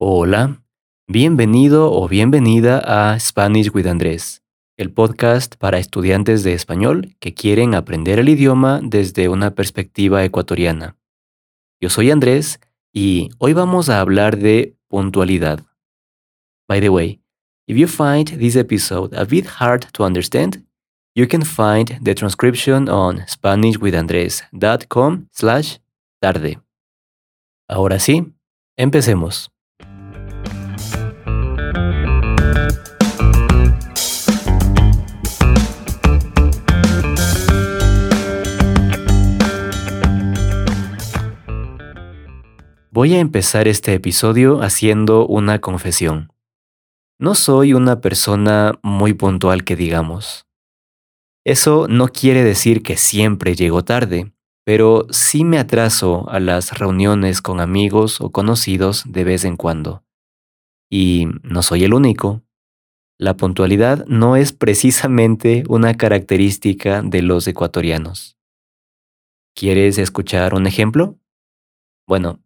Hola, bienvenido o bienvenida a Spanish with Andrés, el podcast para estudiantes de español que quieren aprender el idioma desde una perspectiva ecuatoriana. Yo soy Andrés y hoy vamos a hablar de puntualidad. By the way, if you find this episode a bit hard to understand, you can find the transcription on SpanishWithAndres.com slash tarde. Ahora sí, empecemos. Voy a empezar este episodio haciendo una confesión. No soy una persona muy puntual que digamos. Eso no quiere decir que siempre llego tarde, pero sí me atraso a las reuniones con amigos o conocidos de vez en cuando. Y no soy el único. La puntualidad no es precisamente una característica de los ecuatorianos. ¿Quieres escuchar un ejemplo? Bueno,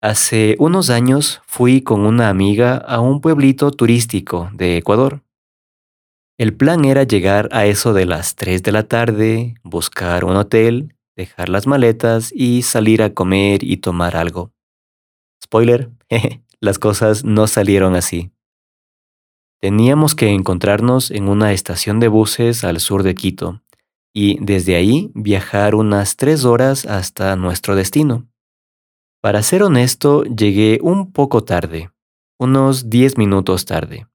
Hace unos años fui con una amiga a un pueblito turístico de Ecuador. El plan era llegar a eso de las 3 de la tarde, buscar un hotel, dejar las maletas y salir a comer y tomar algo. Spoiler, las cosas no salieron así. Teníamos que encontrarnos en una estación de buses al sur de Quito y desde ahí viajar unas tres horas hasta nuestro destino. Para ser honesto, llegué un poco tarde, unos 10 minutos tarde,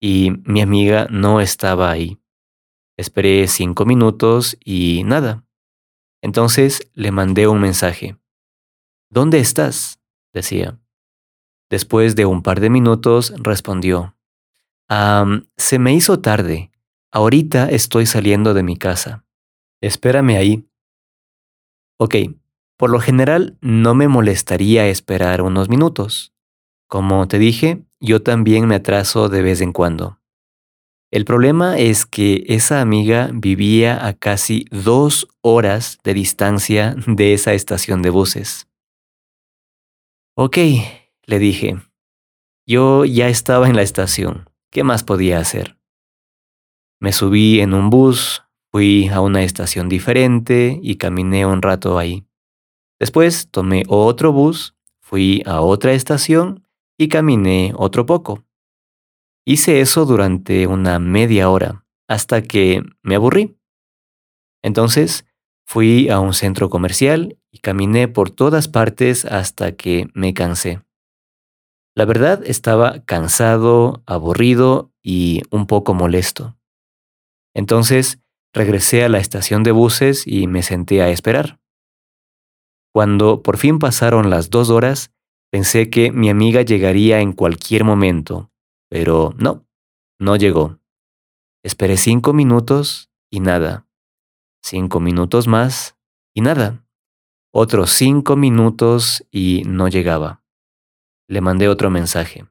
y mi amiga no estaba ahí. Esperé cinco minutos y nada. Entonces le mandé un mensaje. ¿Dónde estás? decía. Después de un par de minutos respondió. se me hizo tarde. Ahorita estoy saliendo de mi casa. Espérame ahí. Ok, por lo general, no me molestaría esperar unos minutos. Como te dije, yo también me atraso de vez en cuando. El problema es que esa amiga vivía a casi dos horas de distancia de esa estación de buses. Ok, le dije. Yo ya estaba en la estación. ¿Qué más podía hacer? Me subí en un bus, fui a una estación diferente y caminé un rato ahí. Después tomé otro bus, fui a otra estación y caminé otro poco. Hice eso durante una media hora, hasta que me aburrí. Entonces fui a un centro comercial y caminé por todas partes hasta que me cansé. La verdad estaba cansado, aburrido y un poco molesto. Entonces regresé a la estación de buses y me senté a esperar. Cuando por fin pasaron las dos horas, pensé que mi amiga llegaría en cualquier momento, pero no, no llegó. Esperé cinco minutos y nada. Cinco minutos más y nada. Otros cinco minutos y no llegaba. Le mandé otro mensaje.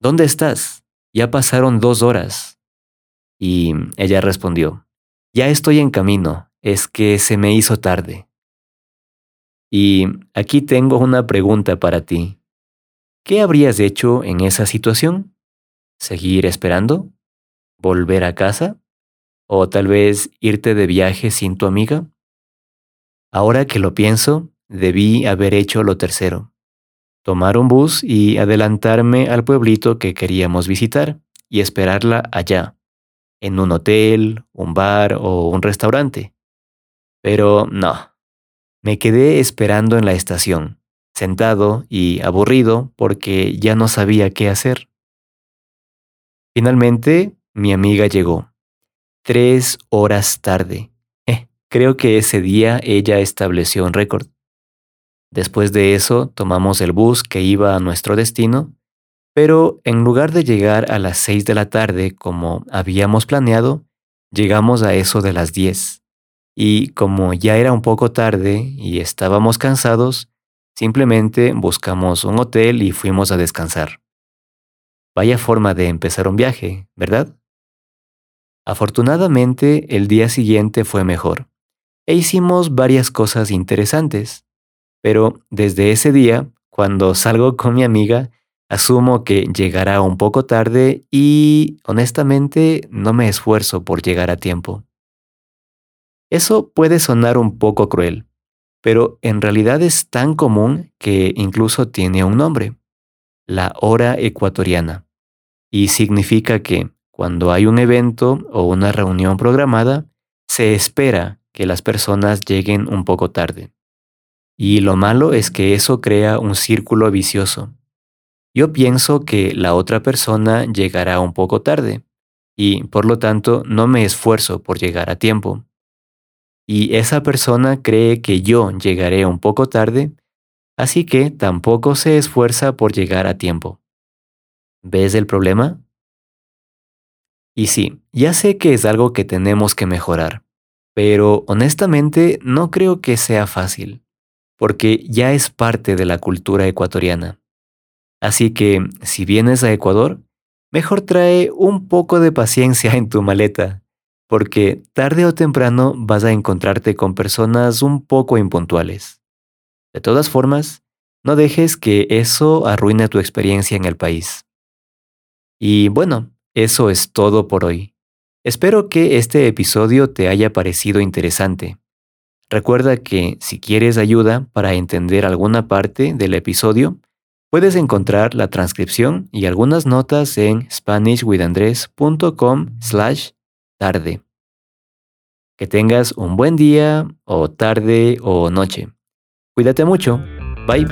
¿Dónde estás? Ya pasaron dos horas. Y ella respondió, ya estoy en camino, es que se me hizo tarde. Y aquí tengo una pregunta para ti. ¿Qué habrías hecho en esa situación? ¿Seguir esperando? ¿Volver a casa? ¿O tal vez irte de viaje sin tu amiga? Ahora que lo pienso, debí haber hecho lo tercero. Tomar un bus y adelantarme al pueblito que queríamos visitar y esperarla allá, en un hotel, un bar o un restaurante. Pero no, me quedé esperando en la estación, sentado y aburrido porque ya no sabía qué hacer. Finalmente, mi amiga llegó. Tres horas tarde. Eh, creo que ese día ella estableció un récord. Después de eso, tomamos el bus que iba a nuestro destino, pero en lugar de llegar a las seis de la tarde como habíamos planeado, llegamos a eso de las diez y como ya era un poco tarde y estábamos cansados, simplemente buscamos un hotel y fuimos a descansar. Vaya forma de empezar un viaje, ¿verdad? Afortunadamente, el día siguiente fue mejor e hicimos varias cosas interesantes, pero desde ese día, cuando salgo con mi amiga, Asumo que llegará un poco tarde y, honestamente, no me esfuerzo por llegar a tiempo. Eso puede sonar un poco cruel, pero en realidad es tan común que incluso tiene un nombre, la hora ecuatoriana, y significa que cuando hay un evento o una reunión programada, se espera que las personas lleguen un poco tarde. Y lo malo es que eso crea un círculo vicioso. Yo pienso que la otra persona llegará un poco tarde y por lo tanto no me esfuerzo por llegar a tiempo. Y esa persona cree que yo llegaré un poco tarde, así que tampoco se esfuerza por llegar a tiempo. ¿Ves el problema? Y sí, ya sé que es algo que tenemos que mejorar, pero honestamente no creo que sea fácil, porque ya es parte de la cultura ecuatoriana. Así que, si vienes a Ecuador, mejor trae un poco de paciencia en tu maleta, porque tarde o temprano vas a encontrarte con personas un poco impuntuales. De todas formas, no dejes que eso arruine tu experiencia en el país. Y bueno, eso es todo por hoy. Espero que este episodio te haya parecido interesante. Recuerda que si quieres ayuda para entender alguna parte del episodio, Puedes encontrar la transcripción y algunas notas en spanishwithandres.com slash tarde. Que tengas un buen día o tarde o noche. Cuídate mucho. Bye.